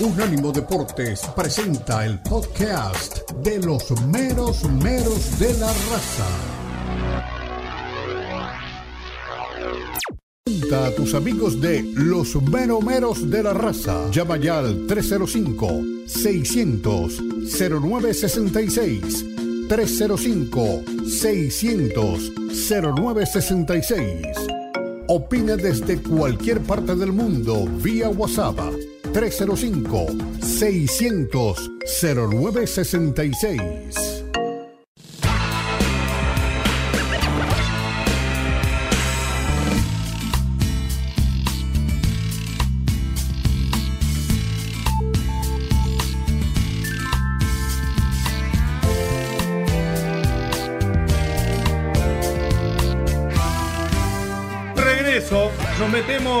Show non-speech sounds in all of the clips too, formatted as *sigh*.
Unánimo Deportes presenta el podcast de los meros meros de la raza. Presenta a tus amigos de los meros meros de la raza. Llama ya al 305-600-0966. 305-600-0966. Opina desde cualquier parte del mundo vía WhatsApp 305 600 0966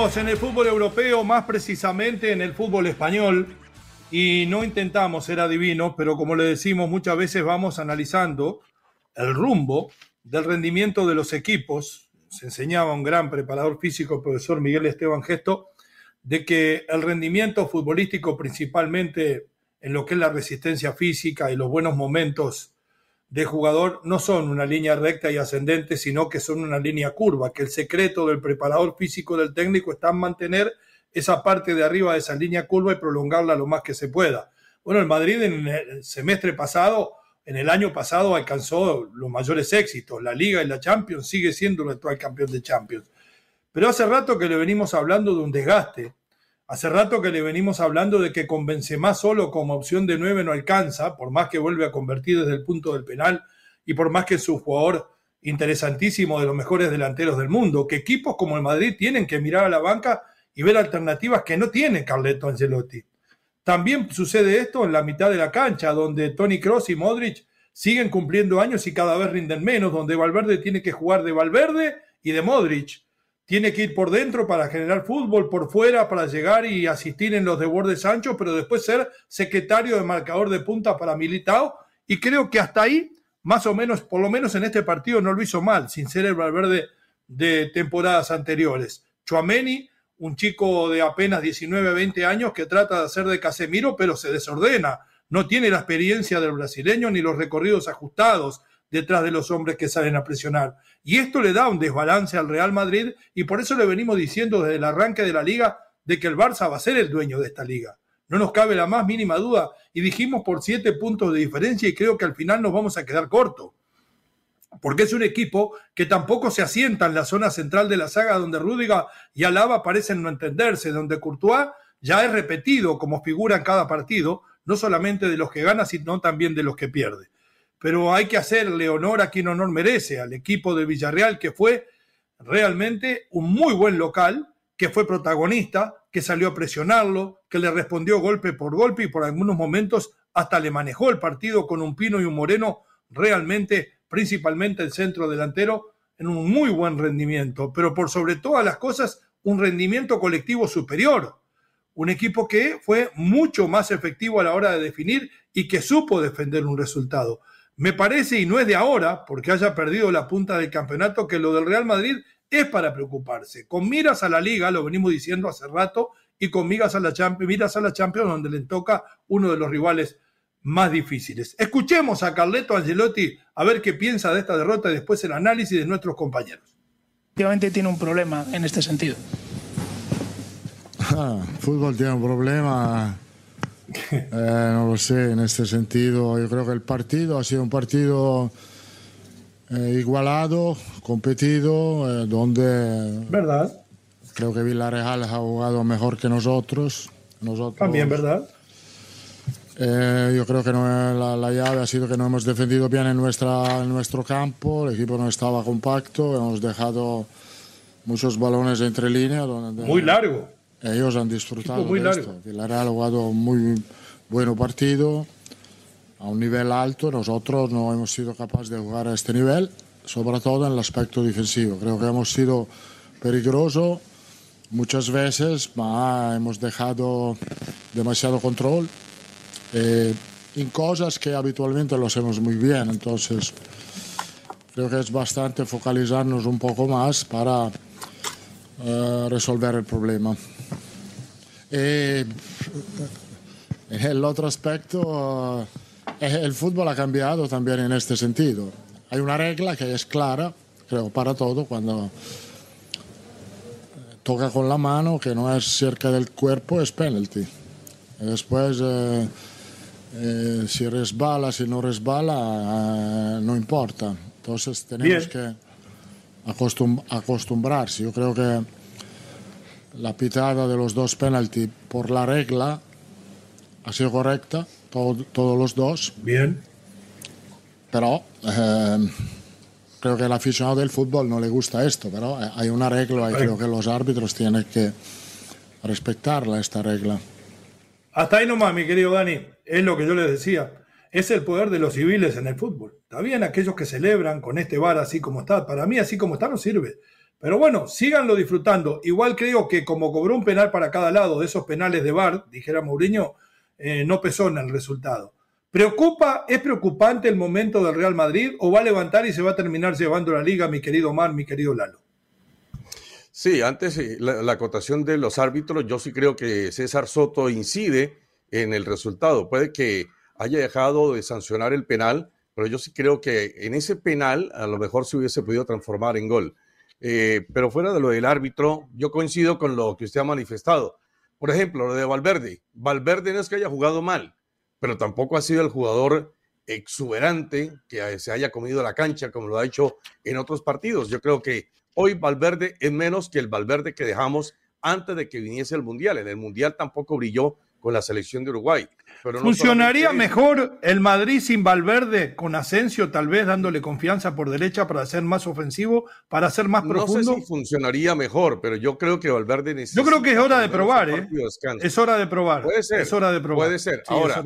en el fútbol europeo, más precisamente en el fútbol español, y no intentamos ser adivinos, pero como le decimos, muchas veces vamos analizando el rumbo del rendimiento de los equipos. Se enseñaba un gran preparador físico, el profesor Miguel Esteban Gesto, de que el rendimiento futbolístico, principalmente en lo que es la resistencia física y los buenos momentos de jugador no son una línea recta y ascendente, sino que son una línea curva, que el secreto del preparador físico del técnico está en mantener esa parte de arriba de esa línea curva y prolongarla lo más que se pueda. Bueno, el Madrid en el semestre pasado, en el año pasado, alcanzó los mayores éxitos. La Liga y la Champions sigue siendo el actual campeón de Champions. Pero hace rato que le venimos hablando de un desgaste, Hace rato que le venimos hablando de que con Benzema solo como opción de nueve no alcanza, por más que vuelve a convertir desde el punto del penal y por más que es un jugador interesantísimo de los mejores delanteros del mundo, que equipos como el Madrid tienen que mirar a la banca y ver alternativas que no tiene Carleto Ancelotti. También sucede esto en la mitad de la cancha, donde Tony Cross y Modric siguen cumpliendo años y cada vez rinden menos, donde Valverde tiene que jugar de Valverde y de Modric tiene que ir por dentro para generar fútbol, por fuera para llegar y asistir en los de de Sancho, pero después ser secretario de marcador de punta para Militao. Y creo que hasta ahí, más o menos, por lo menos en este partido, no lo hizo mal, sin ser el Valverde de temporadas anteriores. Chuameni, un chico de apenas 19, 20 años que trata de hacer de Casemiro, pero se desordena. No tiene la experiencia del brasileño ni los recorridos ajustados detrás de los hombres que salen a presionar. Y esto le da un desbalance al Real Madrid y por eso le venimos diciendo desde el arranque de la liga de que el Barça va a ser el dueño de esta liga. No nos cabe la más mínima duda y dijimos por siete puntos de diferencia y creo que al final nos vamos a quedar cortos. Porque es un equipo que tampoco se asienta en la zona central de la saga donde Rúdiga y Alaba parecen no entenderse, donde Courtois ya es repetido como figura en cada partido, no solamente de los que gana, sino también de los que pierde pero hay que hacerle honor a quien honor merece, al equipo de Villarreal, que fue realmente un muy buen local, que fue protagonista, que salió a presionarlo, que le respondió golpe por golpe y por algunos momentos hasta le manejó el partido con un Pino y un Moreno realmente, principalmente el centro delantero, en un muy buen rendimiento, pero por sobre todas las cosas, un rendimiento colectivo superior. Un equipo que fue mucho más efectivo a la hora de definir y que supo defender un resultado. Me parece, y no es de ahora, porque haya perdido la punta del campeonato, que lo del Real Madrid es para preocuparse. Con miras a la liga, lo venimos diciendo hace rato, y con miras a la Champions, miras a la Champions donde le toca uno de los rivales más difíciles. Escuchemos a Carleto Angelotti a ver qué piensa de esta derrota y después el análisis de nuestros compañeros. Efectivamente tiene un problema en este sentido. Ah, fútbol tiene un problema eh, no lo sé, en este sentido yo creo que el partido ha sido un partido eh, igualado, competido, eh, donde... ¿Verdad? Creo que Villarreal ha jugado mejor que nosotros. nosotros También, ¿verdad? yo creo que no, la, llave ha sido que no hemos defendido bien en, nuestra, en nuestro campo, el equipo no estaba compacto, hemos dejado muchos balones entre líneas. Muy largo ellos han disfrutado muy de esto. Villarreal ha jugado un muy buen partido a un nivel alto. Nosotros no hemos sido capaces de jugar a este nivel, sobre todo en el aspecto defensivo. Creo que hemos sido peligrosos muchas veces, pero hemos dejado demasiado control eh, en cosas que habitualmente lo hacemos muy bien. Entonces, creo que es bastante focalizarnos un poco más para eh, resolver el problema. Eh, El otro aspecto, el fútbol ha cambiado también en este sentido. Hay una regla que es clara, creo, para todo, cuando toca con la mano, que no es cerca del cuerpo, es penalty. después, eh, eh, si resbala, si no resbala, eh, no importa. Entonces tenemos que acostumbrarse. Yo creo que la pitada de los dos penalty por la regla ha sido correcta, todos los dos. Bien. Pero creo que al aficionado del fútbol no le gusta esto, pero hay una regla y creo que los árbitros tienen que respetarla, esta regla. Hasta ahí nomás, mi querido Dani, es lo que yo les decía. Es el poder de los civiles en el fútbol. Está bien aquellos que celebran con este bar así como está. Para mí, así como está, no sirve. Pero bueno, síganlo disfrutando. Igual creo que como cobró un penal para cada lado de esos penales de bar, dijera Mourinho, eh, no pesó en el resultado. ¿Preocupa, es preocupante el momento del Real Madrid o va a levantar y se va a terminar llevando la liga, mi querido Mar, mi querido Lalo? Sí, antes la, acotación de los árbitros, yo sí creo que César Soto incide en el resultado. Puede que haya dejado de sancionar el penal, pero yo sí creo que en ese penal a lo mejor se hubiese podido transformar en gol. Eh, pero fuera de lo del árbitro, yo coincido con lo que usted ha manifestado. Por ejemplo, lo de Valverde. Valverde no es que haya jugado mal, pero tampoco ha sido el jugador exuberante que se haya comido la cancha como lo ha hecho en otros partidos. Yo creo que hoy Valverde es menos que el Valverde que dejamos antes de que viniese el Mundial. En el Mundial tampoco brilló con la selección de Uruguay. ¿Funcionaría mejor el Madrid sin Valverde, con Asensio tal vez dándole confianza por derecha para ser más ofensivo, para ser más profundo? No sé si funcionaría mejor, pero yo creo que Valverde necesita... Yo creo que es hora de probar, ¿eh? Es hora de probar. Puede ser. Es hora de probar. Puede ser. Ahora,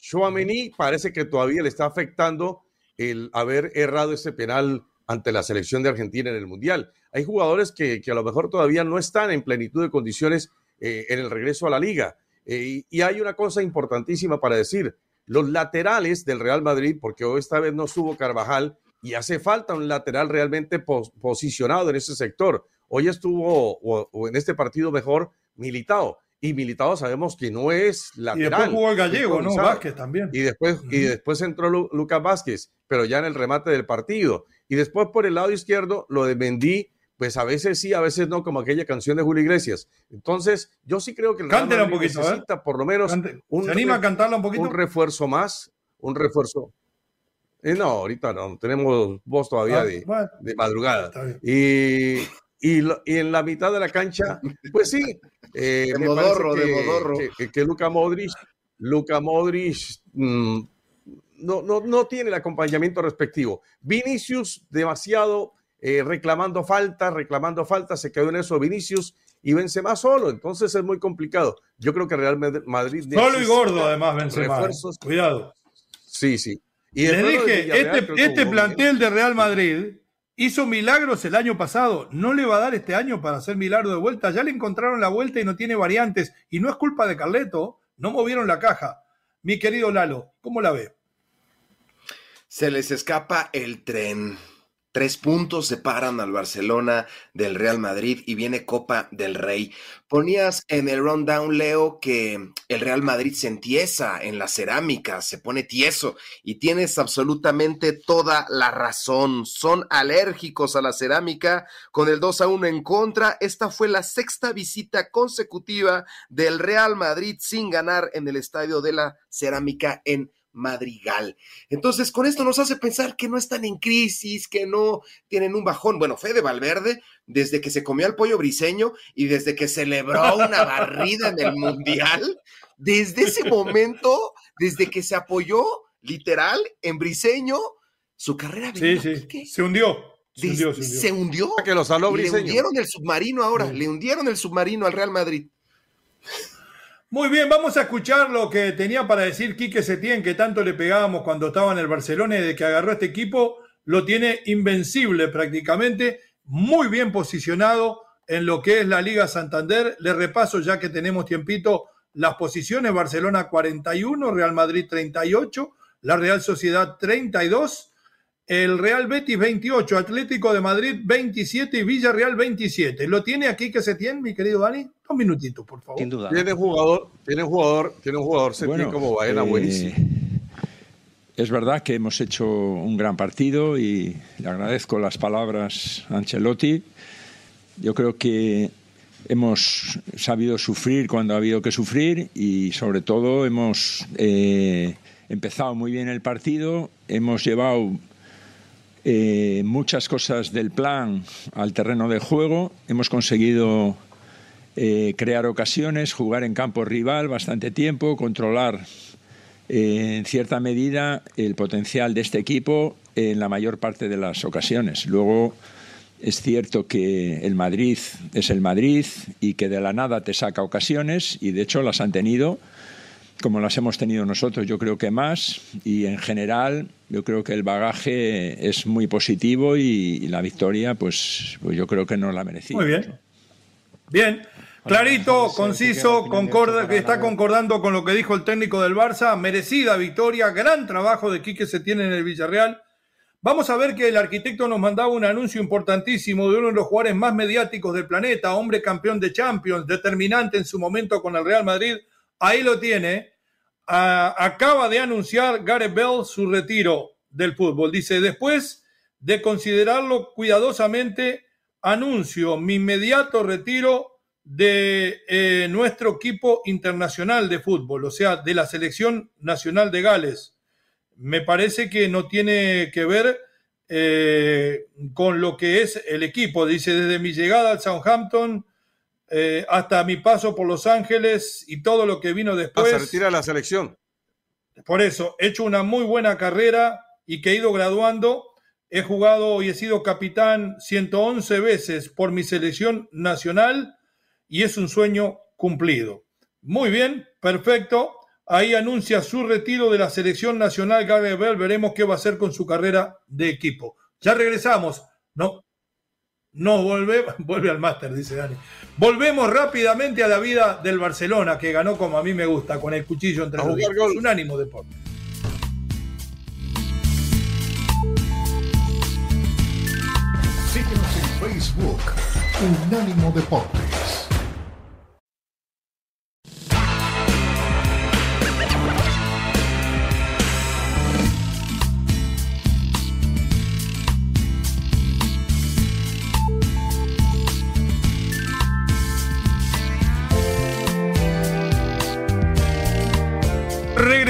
es parece que todavía le está afectando el haber errado ese penal ante la selección de Argentina en el Mundial. Hay jugadores que, a lo mejor todavía no están en plenitud de condiciones eh, en el regreso a la liga. Eh, y hay una cosa importantísima para decir, los laterales del Real Madrid, porque hoy esta vez no subo Carvajal y hace falta un lateral realmente posicionado en ese sector. Hoy estuvo, o, en este partido mejor, Militado. Y Militado sabemos que no es lateral. Y después jugó el gallego, ¿no? Vázquez también. Y después, y después entró Lucas Vázquez, pero ya en el remate del partido. Y después por el lado izquierdo, lo de Mendy pues a veces sí, a veces no, como aquella canción de Julio Iglesias. Entonces, yo sí creo que el Real Madrid un poquito, necesita por lo menos un, ¿Se anima a cantarla un poquito? Un refuerzo más, un refuerzo. Eh, no, ahorita no, tenemos voz todavía ah, de, madrugada. Y, y, en la mitad de la cancha, pues sí. Eh, de modorro, que, de modorro. Que, Luca Modric, Luca Modric mm, no, no, no tiene el acompañamiento respectivo. Vinicius, demasiado eh, reclamando falta, reclamando falta, se quedó en eso Vinicius y Benzema solo, entonces es muy complicado. Yo creo que Real Madrid solo y gordo además Benzema. ¿eh? Cuidado. Sí, sí. Y Les dije, este, este plantel de Real Madrid hizo milagros el año pasado, no le va a dar este año para hacer milagro de vuelta, ya le encontraron la vuelta y no tiene variantes y no es culpa de Carleto, no movieron la caja. Mi querido Lalo, ¿cómo la ve? Se les escapa el tren. Tres puntos separan al Barcelona del Real Madrid y viene Copa del Rey. Ponías en el rundown, Leo, que el Real Madrid se entiesa en la cerámica, se pone tieso y tienes absolutamente toda la razón. Son alérgicos a la cerámica con el 2 a 1 en contra. Esta fue la sexta visita consecutiva del Real Madrid sin ganar en el estadio de la cerámica en Madrigal. Entonces, con esto nos hace pensar que no están en crisis, que no tienen un bajón. Bueno, Fede Valverde, desde que se comió al pollo briseño y desde que celebró una barrida en el Mundial, desde ese momento, desde que se apoyó literal en briseño, su carrera sí, sí. se hundió. Se hundió, se hundió. Que lo saló Le hundieron el submarino ahora, le hundieron el submarino al Real Madrid. Muy bien, vamos a escuchar lo que tenía para decir Quique Setién, que tanto le pegábamos cuando estaba en el Barcelona y de que agarró este equipo, lo tiene invencible prácticamente, muy bien posicionado en lo que es la Liga Santander. Le repaso ya que tenemos tiempito las posiciones, Barcelona 41, Real Madrid 38, la Real Sociedad 32, el Real Betis 28, Atlético de Madrid 27 y Villarreal 27. ¿Lo tiene aquí que se tiene, mi querido Dani? Un minutito, por favor. Sin duda. Tiene jugador, tiene jugador, tiene un jugador bueno, como Baena eh, buenísimo. Es verdad que hemos hecho un gran partido y le agradezco las palabras a Ancelotti. Yo creo que hemos sabido sufrir cuando ha habido que sufrir y sobre todo hemos eh, empezado muy bien el partido, hemos llevado eh, muchas cosas del plan al terreno de juego. Hemos conseguido eh, crear ocasiones, jugar en campo rival bastante tiempo, controlar eh, en cierta medida el potencial de este equipo en la mayor parte de las ocasiones. Luego es cierto que el Madrid es el Madrid y que de la nada te saca ocasiones y de hecho las han tenido como las hemos tenido nosotros, yo creo que más, y en general yo creo que el bagaje es muy positivo y, la victoria, pues, pues, yo creo que no la merecía. Muy bien. Bien. Clarito, conciso, concorda, que está concordando con lo que dijo el técnico del Barça. Merecida victoria, gran trabajo de Quique se tiene en el Villarreal. Vamos a ver que el arquitecto nos mandaba un anuncio importantísimo de uno de los jugadores más mediáticos del planeta, hombre campeón de Champions, determinante en su momento con el Real Madrid, Ahí lo tiene. acaba de anunciar Gareth Bell su retiro del fútbol. Dice, después de considerarlo cuidadosamente, anuncio mi inmediato retiro de eh, nuestro equipo internacional de fútbol, o sea, de la selección nacional de Gales. Me parece que no tiene que ver eh, con lo que es el equipo. Dice, desde mi llegada al Southampton, eh, hasta mi paso por Los Ángeles y todo lo que vino después. se retira la selección. Por eso, he hecho una muy buena carrera y que he ido graduando. He jugado y he sido capitán 111 veces por mi selección nacional y es un sueño cumplido. Muy bien, perfecto. Ahí anuncia su retiro de la selección nacional Gary Bell. Veremos qué va a hacer con su carrera de equipo. Ya regresamos. No, no vuelve, *laughs* vuelve al máster, dice Dani. Volvemos rápidamente a la vida del Barcelona, que ganó como a mí me gusta, con el cuchillo entre los dientes. Unánimo deporte. Síguenos en Facebook, Unánimo Deportes.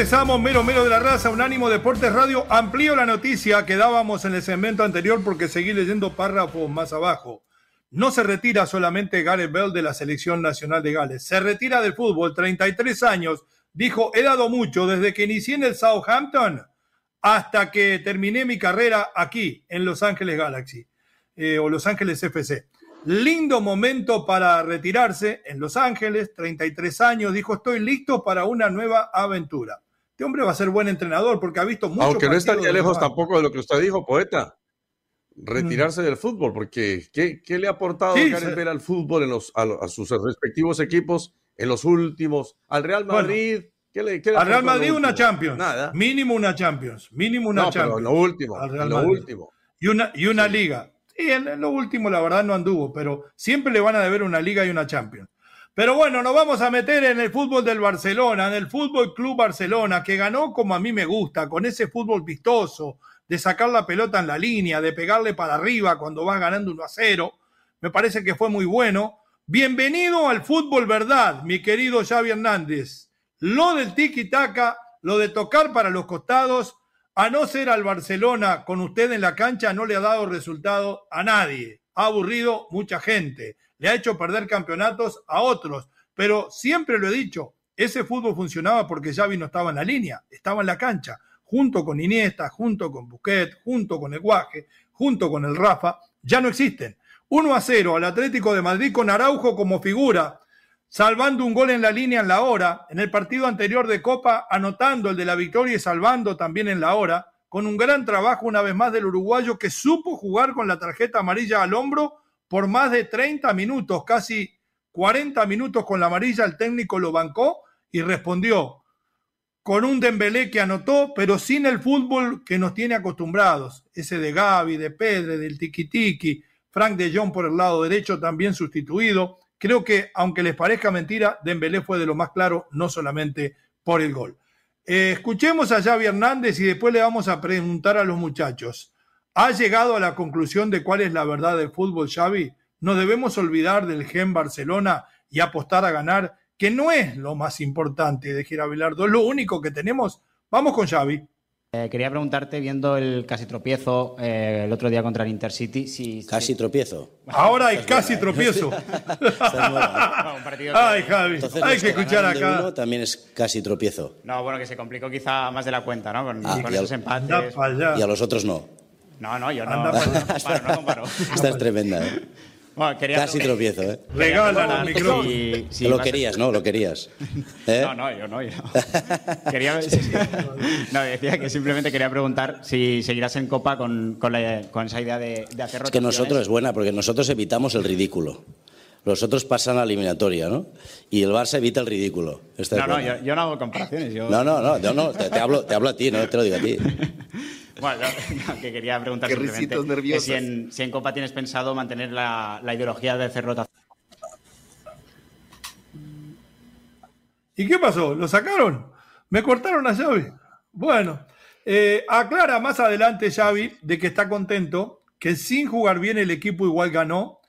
Regresamos, mero mero de la raza, Unánimo Deportes Radio. Amplío la noticia que dábamos en el segmento anterior porque seguí leyendo párrafos más abajo. No se retira solamente Gareth Bell de la Selección Nacional de Gales, se retira del fútbol, 33 años. Dijo, he dado mucho desde que inicié en el Southampton hasta que terminé mi carrera aquí, en Los Ángeles Galaxy, eh, o Los Ángeles FC. Lindo momento para retirarse en Los Ángeles, 33 años, dijo, estoy listo para una nueva aventura. Este hombre va a ser buen entrenador porque ha visto mucho. Aunque no está tan lejos tampoco de lo que usted dijo, poeta. Retirarse del fútbol, porque ¿qué, le ha aportado sí, ver al fútbol en los, a, sus respectivos equipos en los últimos? Al Real Madrid. ¿qué le, al Real Madrid una Champions. Nada. Mínimo una Champions. Mínimo una no, Champions. Pero lo último. lo último. Y una, y una liga. Y en, lo último, la verdad, no anduvo, pero siempre le van a deber una liga y una Champions. Pero bueno, nos vamos a meter en el fútbol del Barcelona, en el Fútbol Club Barcelona, que ganó como a mí me gusta, con ese fútbol vistoso, de sacar la pelota en la línea, de pegarle para arriba cuando vas ganando 1 a 0. Me parece que fue muy bueno. Bienvenido al fútbol verdad, mi querido Xavi Hernández. Lo del tiki-taka, lo de tocar para los costados, a no ser al Barcelona con usted en la cancha, no le ha dado resultado a nadie. Ha aburrido mucha gente. Le ha hecho perder campeonatos a otros. Pero siempre lo he dicho, ese fútbol funcionaba porque Xavi no estaba en la línea, estaba en la cancha, junto con Iniesta, junto con Busquets, junto con el Guaje, junto con el Rafa, ya no existen. 1 a 0 al Atlético de Madrid con Araujo como figura, salvando un gol en la línea en la hora, en el partido anterior de Copa, anotando el de la victoria y salvando también en la hora, con un gran trabajo una vez más del uruguayo que supo jugar con la tarjeta amarilla al hombro por más de 30 minutos, casi 40 minutos con la amarilla, el técnico lo bancó y respondió con un Dembélé que anotó, pero sin el fútbol que nos tiene acostumbrados, ese de Gaby, de Pedre, del tiki-tiki, Frank de Jong por el lado derecho también sustituido. Creo que, aunque les parezca mentira, Dembélé fue de lo más claro, no solamente por el gol. Eh, escuchemos a Xavi Hernández y después le vamos a preguntar a los muchachos. ¿Ha llegado a la conclusión de cuál es la verdad del fútbol, Xavi? ¿No debemos olvidar del Gen Barcelona y apostar a ganar, que no es lo más importante de Gira Bilardo, es lo único que tenemos? Vamos con Xavi. Eh, quería preguntarte, viendo el casi tropiezo eh, el otro día contra el Intercity, si... Casi tropiezo. Ahora hay casi tropiezo. *laughs* *laughs* Ay, Javi, hay que escuchar acá. también es casi tropiezo. No, bueno, que se complicó quizá más de la cuenta, ¿no? Con, ah, esos empates. Y a los otros no. No, no, yo no, no, comparo, no comparo. Esta es tremenda, ¿eh? Casi tropiezo, ¿eh? Regala el micrófono. lo querías, ¿no? Lo querías. ¿Eh? No, no, yo no. Yo. quería, no, decía que simplemente quería preguntar si seguirás en Copa con, con, con esa idea de, de hacer Es que nosotros es buena, porque nosotros evitamos el ridículo. Los otros pasan a la eliminatoria, ¿no? Y el Barça evita el ridículo. no, no, yo, yo, no hago comparaciones. Yo... No, no, no, yo no te, hablo, te hablo a ti, no te lo digo a ti. *laughs* Bueno, *laughs* que quería preguntar simplemente si en, si en, Copa tienes pensado mantener la, la ideología de hacer rotación. ¿Y qué pasó? ¿Lo sacaron? ¿Me cortaron a Xavi? Bueno, eh, aclara más adelante Xavi de que está contento, que sin jugar bien el equipo igual ganó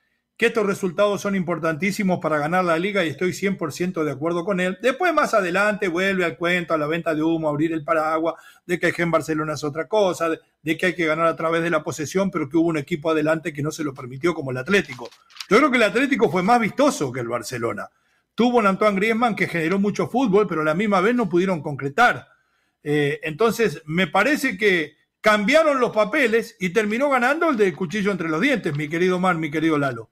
que estos resultados son importantísimos para ganar la liga y estoy 100% de acuerdo con él. Después, más adelante, vuelve al cuento, a la venta de humo, a abrir el paraguas, de que en Barcelona es otra cosa, de, que hay que ganar a través de la posesión, pero que hubo un equipo adelante que no se lo permitió, como el Atlético. Yo creo que el Atlético fue más vistoso que el Barcelona. Tuvo un Antoine Griezmann que generó mucho fútbol, pero a la misma vez no pudieron concretar. Eh, entonces, me parece que cambiaron los papeles y terminó ganando el de cuchillo entre los dientes, mi querido Mar, mi querido Lalo.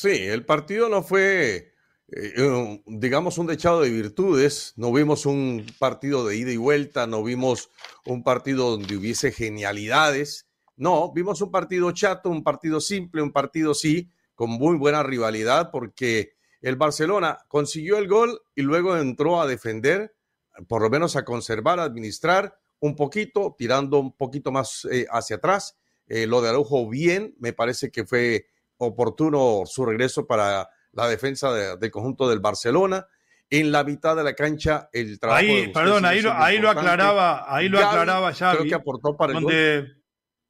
Sí, el partido no fue, eh, digamos, un dechado de virtudes. No vimos un partido de ida y vuelta, no vimos un partido donde hubiese genialidades. No, vimos un partido chato, un partido simple, un partido sí, con muy buena rivalidad, porque el Barcelona consiguió el gol y luego entró a defender, por lo menos a conservar, a administrar un poquito, tirando un poquito más eh, hacia atrás. Eh, lo de Araujo bien, me parece que fue oportuno su regreso para la defensa del conjunto del Barcelona. En la mitad de la cancha, el trabajo. Ahí, perdón, ahí lo, ahí lo aclaraba, ahí lo aclaraba Xavi. Creo que aportó para donde, el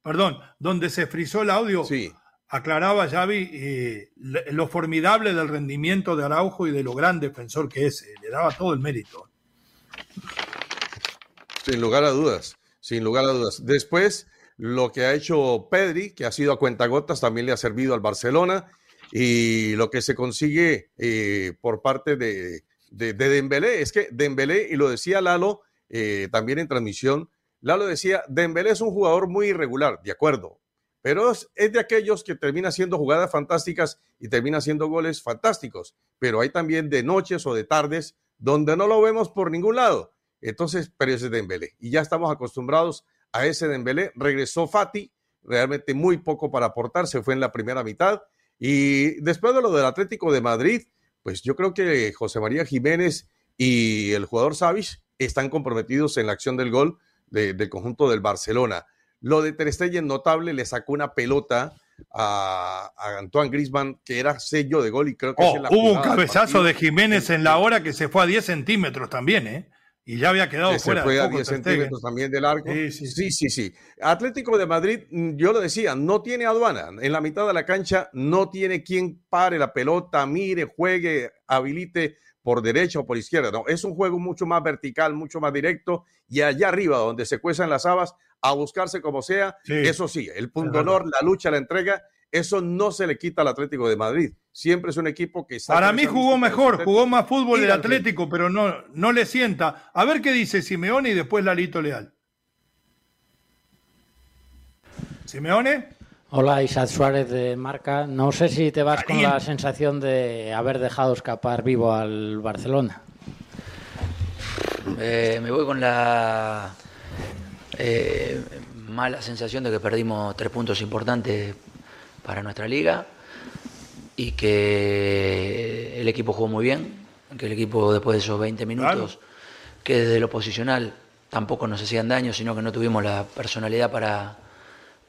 Perdón, donde se frizó el audio. Sí. Aclaraba Xavi eh, lo formidable del rendimiento de Araujo y de lo gran defensor que es. Eh, le daba todo el mérito. Sin lugar a dudas, sin lugar a dudas. Después, lo que ha hecho Pedri, que ha sido a cuentagotas, también le ha servido al Barcelona. Y lo que se consigue eh, por parte de, de, Dembélé, es que Dembélé, y lo decía Lalo eh, también en transmisión, Lalo decía, Dembélé es un jugador muy irregular, de acuerdo, pero es, de aquellos que termina haciendo jugadas fantásticas y termina haciendo goles fantásticos, pero hay también de noches o de tardes donde no lo vemos por ningún lado. Entonces, pero ese es Dembélé. Y ya estamos acostumbrados a ese Dembélé. Regresó Fati, realmente muy poco para aportar, se fue en la primera mitad. Y después de lo del Atlético de Madrid, pues yo creo que José María Jiménez y el jugador Savic están comprometidos en la acción del gol del conjunto del Barcelona. Lo de Ter Stegen notable, le sacó una pelota a, Antoine Grisman, que era sello de gol y creo que oh, hubo un cabezazo de Jiménez en la hora que se fue a 10 centímetros también, ¿eh? Y ya había quedado fuera. Se fue a 10 centímetros también del arco. Sí sí, sí sí, Atlético de Madrid, mm, yo lo decía, no tiene aduana. En la mitad de la cancha no tiene quien pare la pelota, mire, juegue, habilite por derecha o por izquierda. No, es un juego mucho más vertical, mucho más directo. Y allá arriba, donde se cuezan las habas, a buscarse como sea. Eso sí, el punto honor, la lucha, la entrega eso no se le quita al Atlético de Madrid. Siempre es un equipo que... Para mí jugó mejor, jugó más fútbol el Atlético, pero no, no le sienta. A ver qué dice Simeone y después Lalito Leal. Simeone. Hola, Isaac Suárez de Marca. No sé si te vas con la sensación de haber dejado escapar vivo al Barcelona. Eh, me voy con la eh, mala sensación de que perdimos tres puntos importantes para nuestra liga y que el equipo jugó muy bien, que el equipo después de esos 20 minutos, que desde lo posicional tampoco nos hacían daño, sino que no tuvimos la personalidad para,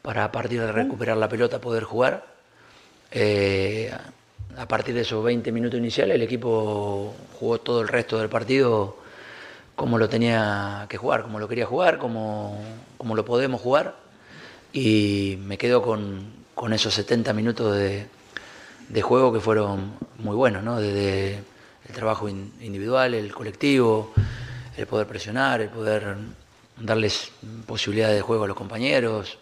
para a partir de recuperar la pelota poder jugar. Eh, a partir de esos 20 minutos iniciales el equipo jugó todo el resto del partido como lo tenía que jugar, como lo quería jugar, como, como lo podemos jugar. Y me quedo con, con esos 70 minutos de, de, juego que fueron muy buenos, ¿no? desde el trabajo individual, el colectivo, el poder presionar, el poder darles posibilidades de juego a los compañeros.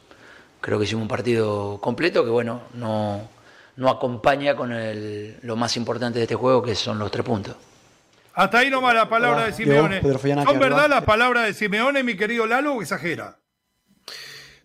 Creo que hicimos un partido completo que, bueno, no, no acompaña con el, lo más importante de este juego, que son los tres puntos. Hasta ahí nomás la palabra de Simeone. ¿Son verdad las palabras de Simeone, mi querido Lalo, o exagera?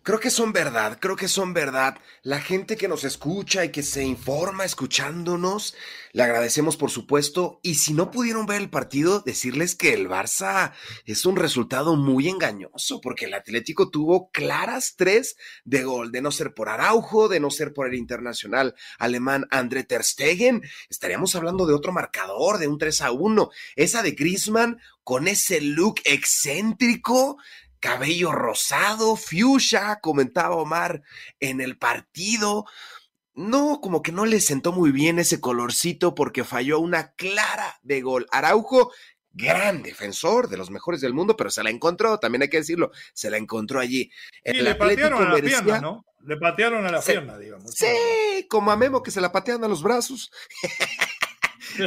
Creo que son verdad, creo que son verdad. La gente que nos escucha y que se informa escuchándonos, le agradecemos por supuesto. Y si no pudieron ver el partido, decirles que el Barça es un resultado muy engañoso, porque el Atlético tuvo claras tres de gol, de no ser por Araujo, de no ser por el internacional alemán André Ter Stegen. Estaríamos hablando de otro marcador, de un 3 a 1. Esa de Griezmann con ese look excéntrico cabello rosado, fuchsia, comentaba Omar en el partido. No, como que no le sentó muy bien ese colorcito porque falló una clara de gol. Araujo, gran defensor, de los mejores del mundo, pero se la encontró, también hay que decirlo, se la encontró allí. Y le patearon a la pierna, ¿no? Le patearon a la pierna, digamos. Sí, como a Memo que se la patean a los brazos. *laughs*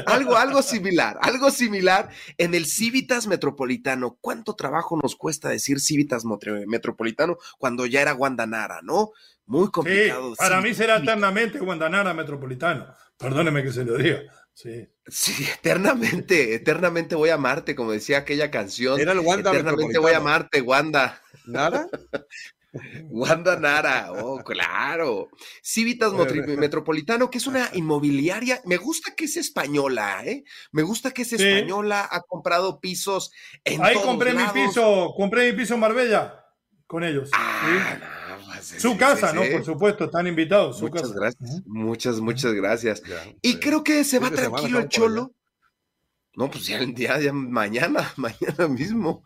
algo, algo similar, algo similar en el Civitas Metropolitano. ¿Cuánto trabajo nos cuesta decir Civitas Metropolitano cuando ya era Guandanara, no? Muy complicado. para mí será eternamente Guandanara Metropolitano. Perdóneme que se lo diga. Sí. Sí, eternamente, eternamente voy a amarte, como decía aquella canción. Era el Wanda Eternamente voy a amarte, Wanda. ¿Nada? *laughs* *laughs* Wanda Nara, oh, claro. Civitas Metropolitano, que es una inmobiliaria. Me gusta que es española, ¿eh? Me gusta que es española, ha comprado pisos en Ahí compré mi piso, compré mi piso en Marbella con ellos. Ah, pues, su casa, ¿no? Por supuesto, están invitados. muchas gracias. Muchas, muchas gracias. y creo que se va tranquilo el Cholo. No, pues ya, día ya mañana, *laughs* mañana mismo.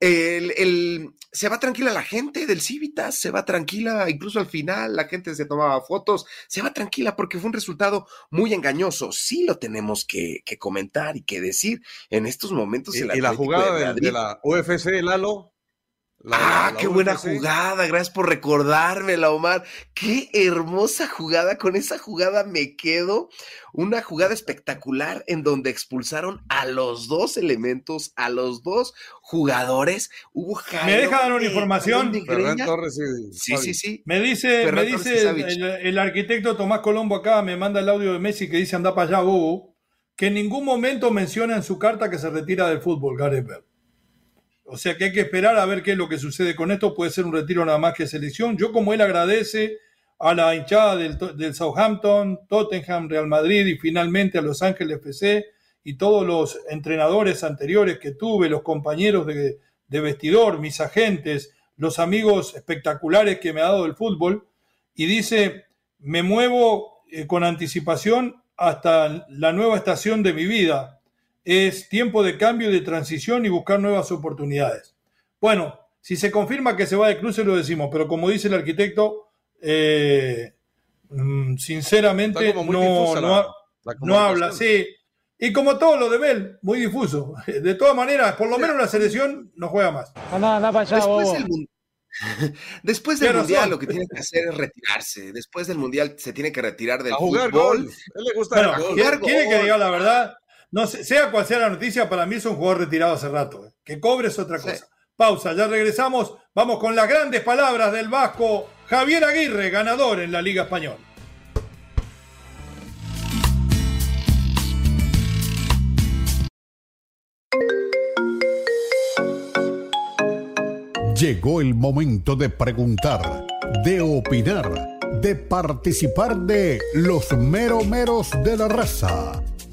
El, se va tranquila la gente del Civitas, se va tranquila, incluso al final la gente se tomaba fotos, se va tranquila porque fue un resultado muy engañoso. Sí lo tenemos que, comentar y que decir en estos momentos. ¿Y, la jugada de, la UFC, Lalo? Ah, qué buena jugada, gracias por recordármela, Omar. Qué hermosa jugada, con esa jugada me quedo. Una jugada espectacular en donde expulsaron a los dos elementos, a los dos jugadores. Hubo ¿Me deja dar una información? sí, sí, sí. Me dice, me dice el, arquitecto Tomás Colombo acá, me manda el audio de Messi que dice anda para allá, Bobo, que en ningún momento menciona en su carta que se retira del fútbol, Gareth o sea que hay que esperar a ver qué es lo que sucede con esto. Puede ser un retiro nada más que selección. Yo, como él agradece a la hinchada del, Southampton, Tottenham, Real Madrid y finalmente a Los Ángeles FC y todos los entrenadores anteriores que tuve, los compañeros de, vestidor, mis agentes, los amigos espectaculares que me ha dado el fútbol. Y dice, me muevo eh, con anticipación hasta la nueva estación de mi vida, es tiempo de cambio y de transición y buscar nuevas oportunidades. Bueno, si se confirma que se va de cruce, lo decimos, pero como dice el arquitecto, eh, mm, sinceramente no, habla, sí. Y como todo lo de Bell, muy difuso. *laughs* De todas maneras, por lo menos la selección no juega más. *laughs* Después del, mundial, lo que tiene que hacer es retirarse. Después del mundial se tiene que retirar del fútbol. Él le gusta ¿Quiere que diga la verdad? No sea cual sea la noticia, para mí es un jugador retirado hace rato. Eh. Que cobre es otra cosa. Pausa, ya regresamos. Vamos con las grandes palabras del vasco Javier Aguirre, ganador en la Liga Española. Llegó el momento de preguntar, de opinar, de participar de los meromeros de la raza.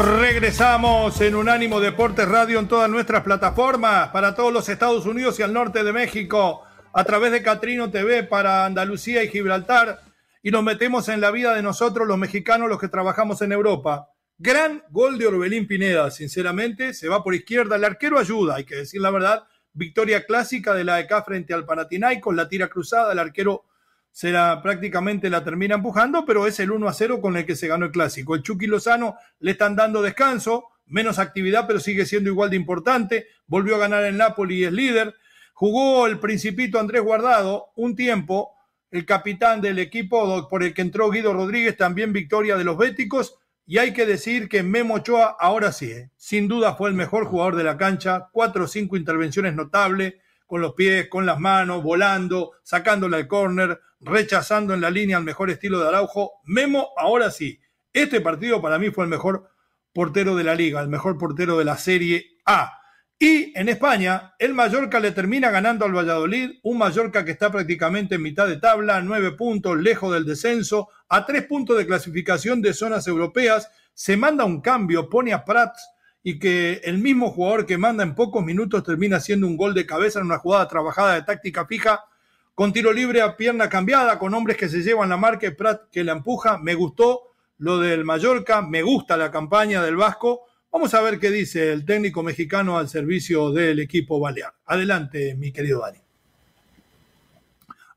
Regresamos en Unánimo Deportes Radio en todas nuestras plataformas para todos los Estados Unidos y al norte de México, a través de Catrino TV para Andalucía y Gibraltar, y nos metemos en la vida de nosotros, los mexicanos, los que trabajamos en Europa. Gran gol de Orbelín Pineda, sinceramente, se va por izquierda, el arquero ayuda, hay que decir la verdad, victoria clásica de la ECA frente al Panathinaikos, la tira cruzada, el arquero será prácticamente la termina empujando, pero es el 1 a 0 con el que se ganó el clásico. El Chucky Lozano le están dando descanso, menos actividad, pero sigue siendo igual de importante. Volvió a ganar en Napoli y es líder. Jugó el Principito Andrés Guardado un tiempo, el capitán del equipo por el que entró Guido Rodríguez, también victoria de los Béticos. Y hay que decir que Memo Ochoa ahora sí, ¿eh? sin duda fue el mejor jugador de la cancha, cuatro o cinco intervenciones notables, con los pies, con las manos, volando, sacándole al córner, rechazando en la línea al mejor estilo de Araujo. Memo, ahora sí, este partido para mí fue el mejor portero de la liga, el mejor portero de la Serie A. Y en España, el Mallorca le termina ganando al Valladolid, un Mallorca que está prácticamente en mitad de tabla, nueve puntos, lejos del descenso, a tres puntos de clasificación de zonas europeas, se manda un cambio, pone a Prats y que el mismo jugador que manda en pocos minutos termina haciendo un gol de cabeza en una jugada trabajada de táctica fija, con tiro libre a pierna cambiada, con hombres que se llevan la marca y Prat que la empuja. Me gustó lo del Mallorca, me gusta la campaña del Vasco. Vamos a ver qué dice el técnico mexicano al servicio del equipo balear. Adelante, mi querido Dani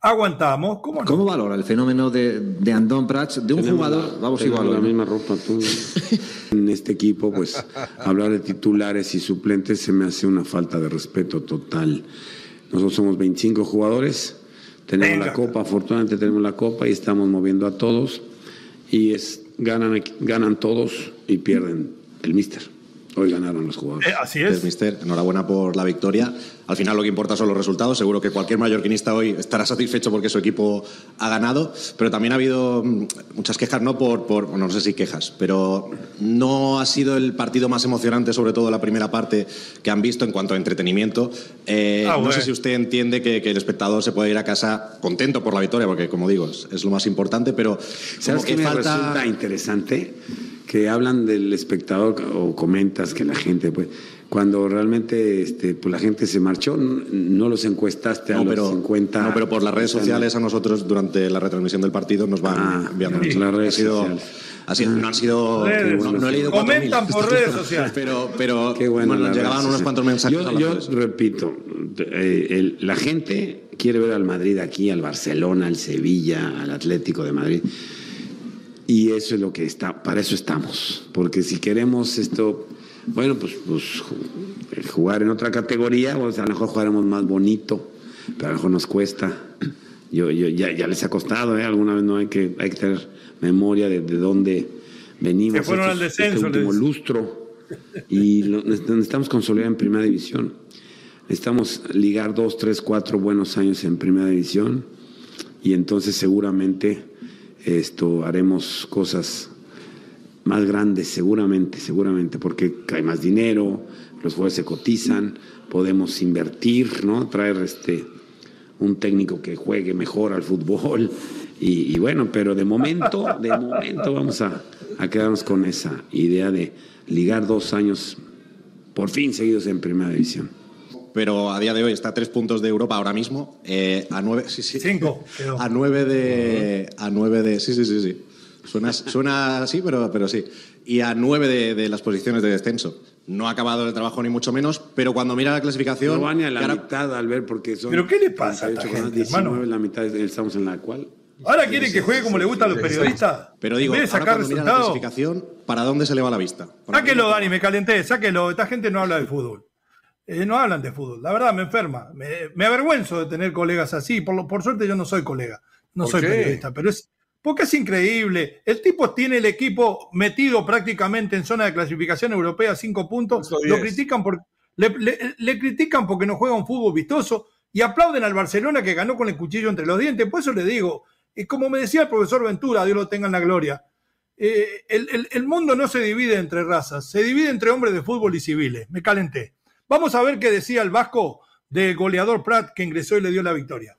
aguantamos. ¿Cómo, ¿Cómo valora el fenómeno de, de Andón Prats, de un jugador? vamos igual. la misma ropa tú. *laughs* en este equipo, pues hablar de titulares y suplentes se me hace una falta de respeto total. Nosotros somos 25 jugadores, tenemos la copa, afortunadamente tenemos la copa y estamos moviendo a todos y es ganan ganan todos y pierden el míster. Hoy ganaron los jugadores. Eh, así es. Mister, enhorabuena por la victoria. Al final lo que importa son los resultados. Seguro que cualquier mallorquinista hoy estará satisfecho porque su equipo ha ganado. Pero también ha habido mm, muchas quejas, no por, por no sé si quejas, pero no ha sido el partido más emocionante, sobre todo la primera parte que han visto en cuanto a entretenimiento. Eh, ah, no sé si usted entiende que, el espectador se puede ir a casa contento por la victoria, porque como digo, es, lo más importante, pero... ¿Sabes qué me falta... resulta interesante? Que hablan del espectador o comentas que la gente, pues, cuando realmente este, pues la gente se marchó, no los encuestaste a los 50. No, pero por las redes sociales a nosotros durante la retransmisión del partido nos van ah, enviando. Las redes sociales. Así, no han sido. no, he leído Comentan por redes sociales. Pero, pero bueno, llegaban unos cuantos mensajes. Yo, repito, eh, la gente quiere ver al Madrid aquí, al Barcelona, al Sevilla, al Atlético de Madrid. Y eso es lo que está, para eso estamos. Porque si queremos esto, bueno, pues, pues jugar en otra categoría, pues a lo mejor jugaremos más bonito, pero a lo mejor nos cuesta. Yo, yo ya, ya les ha costado, ¿eh? Alguna vez no hay que, hay que tener memoria de, de dónde venimos. Que fueron al descenso. Este último lustro. Y necesitamos consolidar en primera división. Necesitamos ligar dos, tres, cuatro buenos años en primera división. Y entonces seguramente esto haremos cosas más grandes seguramente, seguramente, porque hay más dinero, los jugadores se cotizan, podemos invertir, ¿no? Traer este un técnico que juegue mejor al fútbol *laughs* y, bueno, pero de momento, de momento vamos a, quedarnos con esa idea de ligar dos años por fin seguidos en primera división pero a día de hoy está a tres puntos de Europa ahora mismo, eh, a nueve, sí, sí, cinco, *laughs* a nueve de, a nueve de, sí, sí, sí, sí, suena, suena así, pero, pero sí, y a nueve de, las posiciones de descenso. No ha acabado el trabajo ni mucho menos, pero cuando mira la clasificación, no van a la mitad al ver porque son. Pero qué le pasa, a esta gente, 19, la mitad estamos en la cual. Ahora quieren que juegue como le gusta a los periodistas. Pero digo, en sacar ahora la clasificación, ¿para dónde se le va la vista? Sáquelo, Dani, me calenté, sáquelo. Esta gente no habla de fútbol. Eh, no hablan de fútbol. La verdad me enferma. Me, avergüenzo de tener colegas así. Por, por suerte yo no soy colega, no soy periodista, pero es porque es increíble. El tipo tiene el equipo metido prácticamente en zona de clasificación europea, cinco puntos. Lo critican por, Le, critican porque no juega un fútbol vistoso y aplauden al Barcelona que ganó con el cuchillo entre los dientes. Por eso le digo, y como me decía el profesor Ventura, Dios lo tenga en la gloria, eh, el, mundo no se divide entre razas, se divide entre hombres de fútbol y civiles. Me calenté. Vamos a ver qué decía el Vasco del goleador Prat que ingresó y le dio la victoria.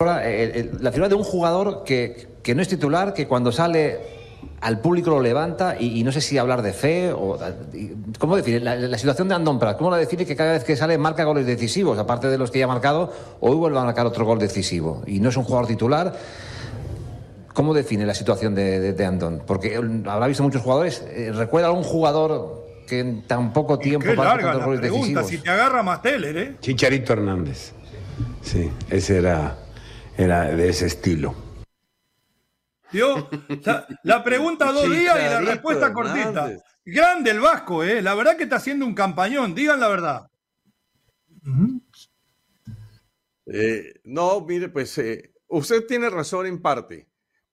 La figura de un jugador que, no es titular, que cuando sale al público lo levanta y, no sé si hablar de fe o... ¿Cómo decir? La, situación de Andón Prat, ¿cómo la define que cada vez que sale marca goles decisivos? Aparte de los que ya ha marcado, hoy vuelve a marcar otro gol decisivo. Y no es un jugador titular. ¿Cómo define la situación de, de, Andón? Porque habrá visto muchos jugadores. Eh, ¿Recuerda algún jugador que en tan poco tiempo... Qué larga la goles pregunta, si te agarra más Teller, ¿eh? Chicharito Hernández. Sí, ese era, era de ese estilo. ¿Vio? La pregunta dos días y la respuesta cortita. Grande el Vasco, ¿eh? La verdad que está haciendo un campañón, digan la verdad. Eh, no, mire, pues eh, usted tiene razón en parte.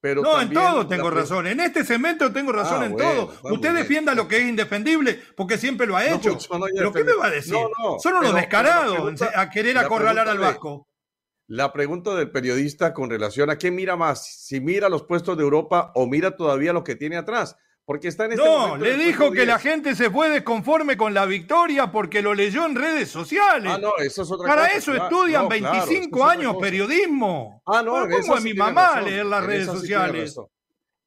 Pero no, en todo tengo razón. En este segmento tengo razón ah, en todo. Usted defienda lo que es indefendible porque siempre lo ha hecho. ¿Pero qué me va a decir? Son unos descarados a querer acorralar al Vasco. La pregunta del periodista con relación a qué mira más, si mira los puestos de Europa o mira todavía lo que tiene atrás. Porque está en este No, le dijo que la gente se fue desconforme con la victoria porque lo leyó en redes sociales. Ah, no, eso es otra Para eso estudian 25 años periodismo. Ah, no, ¿Cómo es mi mamá leer las redes sociales?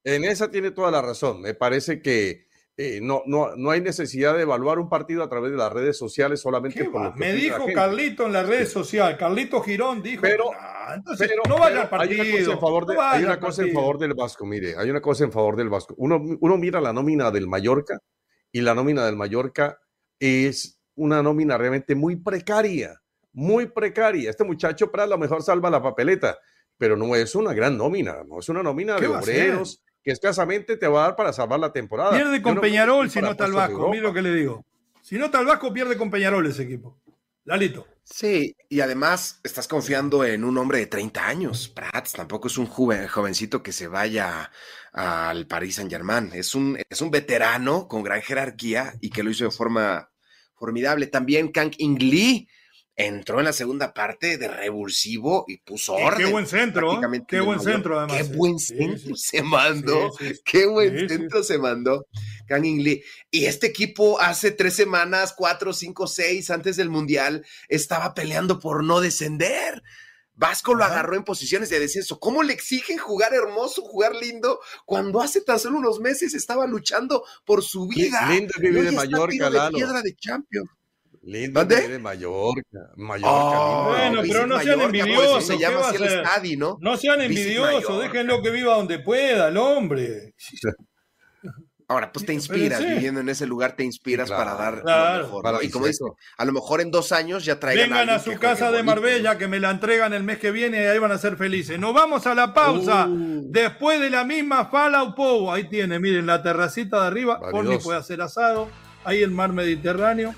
En esa tiene toda la razón. Me parece que eh, no, no, no hay necesidad de evaluar un partido a través de las redes sociales solamente por Me dijo Carlito en las redes sociales, Carlito Girón dijo, pero, entonces, no vaya al partido. Hay una cosa, en favor, de, hay una cosa en favor del Vasco, mire, hay una cosa en favor del Vasco. Uno, uno mira la nómina del Mallorca y la nómina del Mallorca es una nómina realmente muy precaria, muy precaria. Este muchacho para lo mejor salva la papeleta, pero no es una gran nómina, no es una nómina de obreros que escasamente te va a dar para salvar la temporada. Pierde con Peñarol si no está el Vasco, mira lo que le digo. Si no está el Vasco, pierde con Peñarol ese equipo. Lalito. Sí, y además estás confiando en un hombre de 30 años. Prats tampoco es un jovencito que se vaya al Paris Saint Germain. Es un, es un veterano con gran jerarquía y que lo hizo de forma formidable. También Kang In Lee entró en la segunda parte de revulsivo y puso orden. Qué buen centro, ¿eh? qué buen centro además. Qué buen centro se mandó, qué buen centro se mandó Kang In Lee. Y este equipo hace tres semanas, cuatro, cinco, seis, antes del Mundial, estaba peleando por no descender. Vasco lo agarró en posiciones de descenso. ¿Cómo le exigen jugar hermoso, jugar lindo, cuando hace tan solo unos meses estaba luchando por su vida? Lindo vivir de Mallorca, de piedra de Champions. Lindo de Mallorca. Mallorca oh, bueno, pero no sean envidiosos. Se llama así el ¿no? No sean envidiosos, déjenlo que viva donde pueda el hombre. *laughs* Ahora, pues te inspiras, viviendo en ese lugar, te inspiras para dar lo mejor. Y como dice, a lo mejor en dos años ya traigan Vengan a, su casa de Marbella, que me la entregan el mes que viene y ahí van a ser felices. Nos vamos a la pausa. Uh. Después de la misma Fala Pou, ahí tiene, miren, la terracita de arriba. Forni puede hacer asado. Ahí el mar Mediterráneo.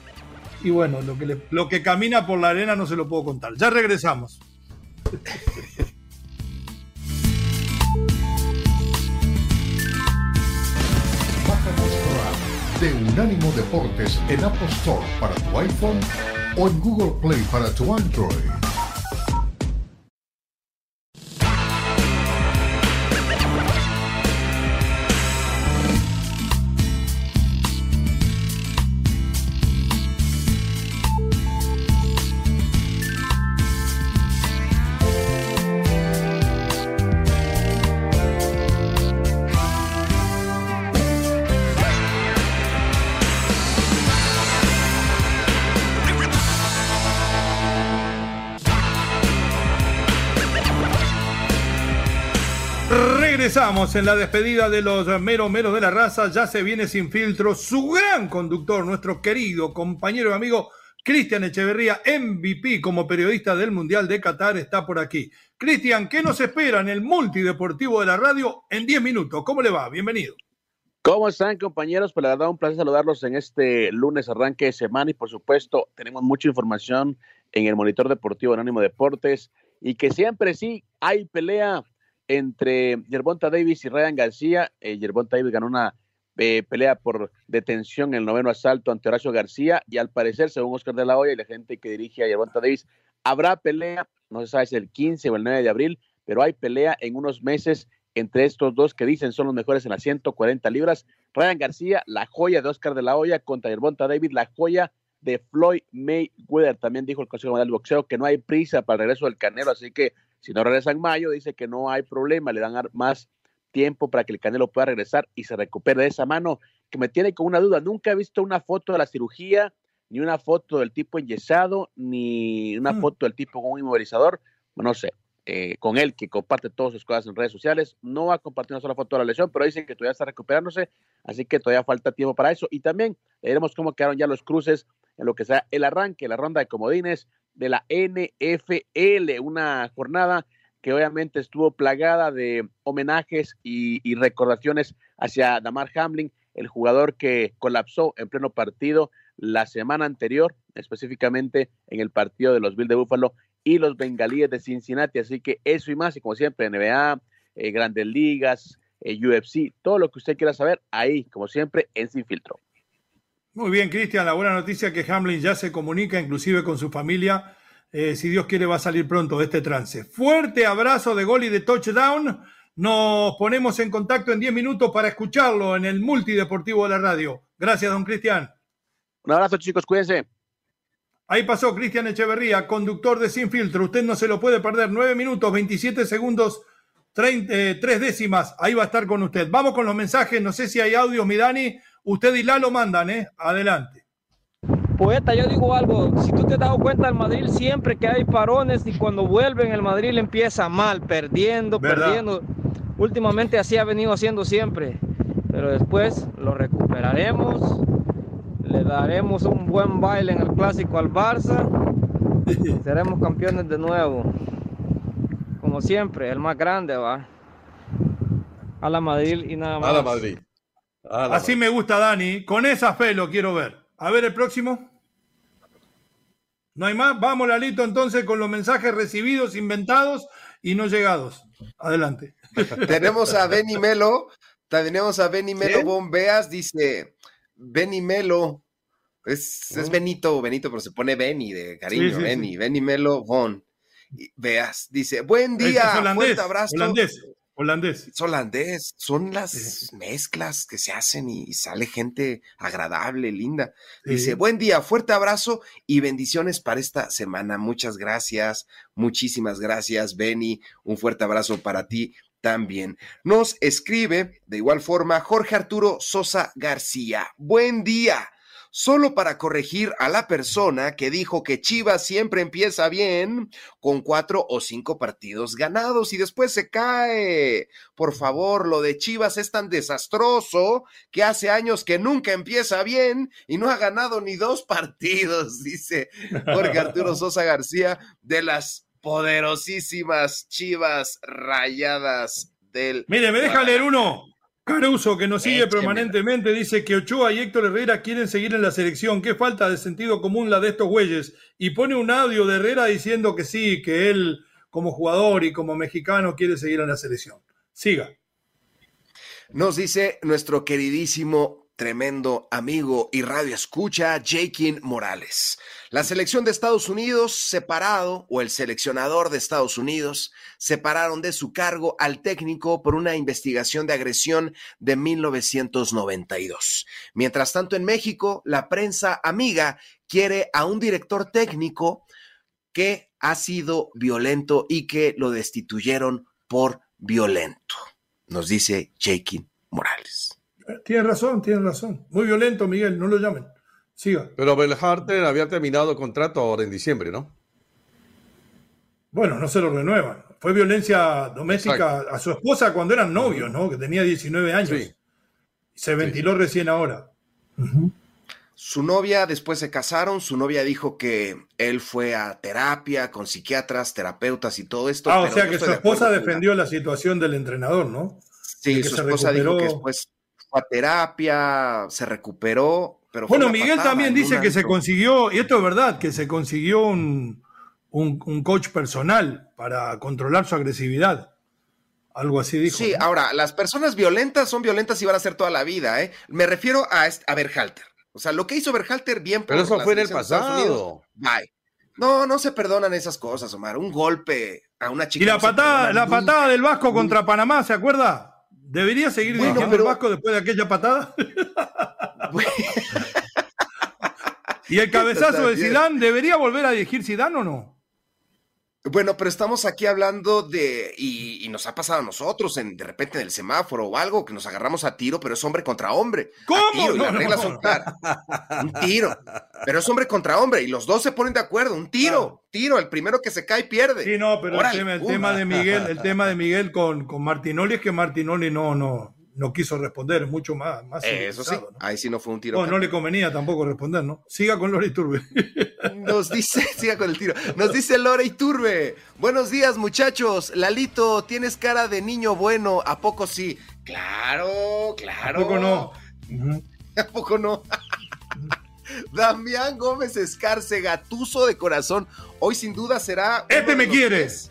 Y bueno, lo que, lo que camina por la arena no se lo puedo contar. Ya regresamos. de Unánimo Deportes en Apple Store para tu iPhone o en Google Play para tu Android. Regresamos en la despedida de los mero meros de la raza. Ya se viene sin filtro su gran conductor, nuestro querido compañero y amigo Cristian Echeverría, MVP como periodista del Mundial de Qatar, está por aquí. Cristian, ¿qué nos espera en el multideportivo de la radio en 10 minutos? ¿Cómo le va? Bienvenido. ¿Cómo están compañeros? Pues la verdad un placer saludarlos en este lunes arranque de semana y por supuesto tenemos mucha información en el monitor deportivo Anónimo Deportes y que siempre sí hay pelea entre Yerbonta Davis y Ryan García. Eh, Yerbonta Davis ganó una pelea por detención en el noveno asalto ante Horacio García y al parecer, según Oscar de la Hoya y la gente que dirige a Yervonta Davis, habrá pelea, no se sabe si el 15 o el 9 de abril, pero hay pelea en unos meses entre estos dos que dicen son los mejores en las 140 libras. Ryan García, la joya de Oscar de la Hoya contra Yervonta Davis, la joya de Floyd Mayweather. También dijo el Consejo Mundial de Boxeo que no hay prisa para el regreso del Canelo, así que si no regresa en mayo, dice que no hay problema, le dan más tiempo para que el Canelo pueda regresar y se recupere de esa mano, que me tiene con una duda. Nunca he visto una foto de la cirugía, ni una foto del tipo enyesado, ni una mm. foto del tipo con un inmovilizador. No sé, eh, con él que comparte todas sus cosas en redes sociales. No va a compartir una sola foto de la lesión, pero dicen que todavía está recuperándose, así que todavía falta tiempo para eso. Y también veremos cómo quedaron ya los cruces en lo que sea el arranque, la ronda de comodines de la NFL, una jornada que obviamente estuvo plagada de homenajes y, recordaciones hacia Damar Hamlin, el jugador que colapsó en pleno partido la semana anterior, específicamente en el partido de los Bills de Buffalo y los Bengalíes de Cincinnati. Así que eso y más, y como siempre, NBA, eh, Grandes Ligas, eh, UFC, todo lo que usted quiera saber, ahí, como siempre, en Sin Filtro. Muy bien, Cristian, la buena noticia que Hamlin ya se comunica inclusive con su familia eh, si Dios quiere, va a salir pronto de este trance. Fuerte abrazo de gol y de touchdown. Nos ponemos en contacto en 10 minutos para escucharlo en el multideportivo de la radio. Gracias, don Cristian. Un abrazo, chicos, cuídense. Ahí pasó Cristian Echeverría, conductor de Sin Filtro. Usted no se lo puede perder. 9 minutos, 27 segundos, 3 eh, décimas. Ahí va a estar con usted. Vamos con los mensajes. No sé si hay audio, mi Dani. Usted y Lalo mandan, ¿eh? Adelante. Poeta, yo digo algo, si tú te has dado cuenta, el Madrid siempre que hay parones y cuando vuelven el Madrid empieza mal, perdiendo, perdiendo. Últimamente así ha venido haciendo siempre, pero después lo recuperaremos, le daremos un buen baile en el clásico al Barça y seremos campeones de nuevo. Como siempre, el más grande va. A la Madrid y nada más. A la Madrid. Así me gusta, Dani. Con esa fe lo quiero ver. A ver el próximo. No hay más. Vamos, Lalito, entonces con los mensajes recibidos, inventados y no llegados. Adelante. *laughs* tenemos a Benny Melo. Tenemos a Benny Melo Bombeas. Dice Benny Melo. Es, es, oh. Benito, Benito, pero se pone Benny de cariño. Benny, Benny Melo Bon. Veas, dice, buen día, fuerte abrazo. Holandés. Holandés. Es holandés. Son las mezclas que se hacen y sale gente agradable, linda. Dice, buen día, fuerte abrazo y bendiciones para esta semana. Muchas gracias, muchísimas gracias, Benny. Un fuerte abrazo para ti también. Nos escribe de igual forma Jorge Arturo Sosa García. Buen día solo para corregir a la persona que dijo que Chivas siempre empieza bien con cuatro o cinco partidos ganados y después se cae. Por favor, lo de Chivas es tan desastroso que hace años que nunca empieza bien y no ha ganado ni dos *laughs* partidos, dice Jorge Arturo *laughs* Sosa García de las poderosísimas Chivas rayadas del... Mire, me deja leer uno. Caruso, que nos sigue permanentemente, dice que Ochoa y Héctor Herrera quieren seguir en la selección. Qué falta de sentido común la de estos güeyes. Y pone un audio de Herrera diciendo que sí, que él como jugador y como mexicano quiere seguir en la selección. Siga. Nos dice nuestro queridísimo tremendo amigo y radio escucha, Jakin Morales. La selección de Estados Unidos separado, o el seleccionador de Estados Unidos, separaron de su cargo al técnico por una investigación de agresión de 1992. Mientras tanto, en México, la prensa amiga quiere a un director técnico que ha sido violento y que lo destituyeron por violento. Nos dice Jakin Morales. Tiene razón, tiene razón. Muy violento, Miguel, no lo llamen. Siga. Pero Belharter había terminado contrato ahora en diciembre, ¿no? Bueno, no se lo renuevan. Fue violencia doméstica a su esposa cuando eran novios, ¿no? Que tenía 19 años. Sí. Se ventiló recién ahora. Su novia, después se casaron, su novia dijo que él fue a terapia con psiquiatras, terapeutas y todo esto. Ah, o sea que su esposa defendió la situación del entrenador, ¿no? Sí, su esposa dijo que después a terapia, se recuperó. Pero bueno, Miguel también dice que se consiguió, y esto es verdad, que se consiguió un, un, coach personal para controlar su agresividad. Algo así dijo. Sí, ahora, las personas violentas son violentas y van a ser toda la vida, ¿eh? Me refiero a, a Berhalter. O sea, lo que hizo Berhalter bien Pero eso fue en el pasado. Bye. No, no se perdonan esas cosas, Omar. Un golpe a una chica. Y la patada, la patada del Vasco contra Panamá, ¿se acuerda? ¿Debería seguir bueno, el Vasco después de aquella patada? *laughs* ¿Y el cabezazo de Zidane debería volver a dirigir Zidane o no? Bueno, pero estamos aquí hablando de, y, nos ha pasado a nosotros, en, de repente en el semáforo o algo, que nos agarramos a tiro, pero es hombre contra hombre. ¿Cómo? tiro, y Un tiro. Pero es hombre contra hombre, y los dos se ponen de acuerdo. Un tiro, tiro, el primero que se cae pierde. Sí, no, pero el, tema, de Miguel, el *laughs* tema de Miguel con, con Martinoli es que Martinoli no, no, no quiso responder, mucho más. más Eso sí, ahí sí no fue un tiro. No, no le convenía tampoco responder, ¿no? Siga con Lore Turbe. *laughs* Nos dice, *laughs* siga con el tiro. Nos dice Lore Turbe. Buenos días, muchachos. Lalito, tienes cara de niño bueno. ¿A poco sí? Claro, claro. ¿A poco no? *laughs* ¿A poco no? Damián Gómez Escarce, gatuso de corazón. Hoy sin duda será. Este me quieres.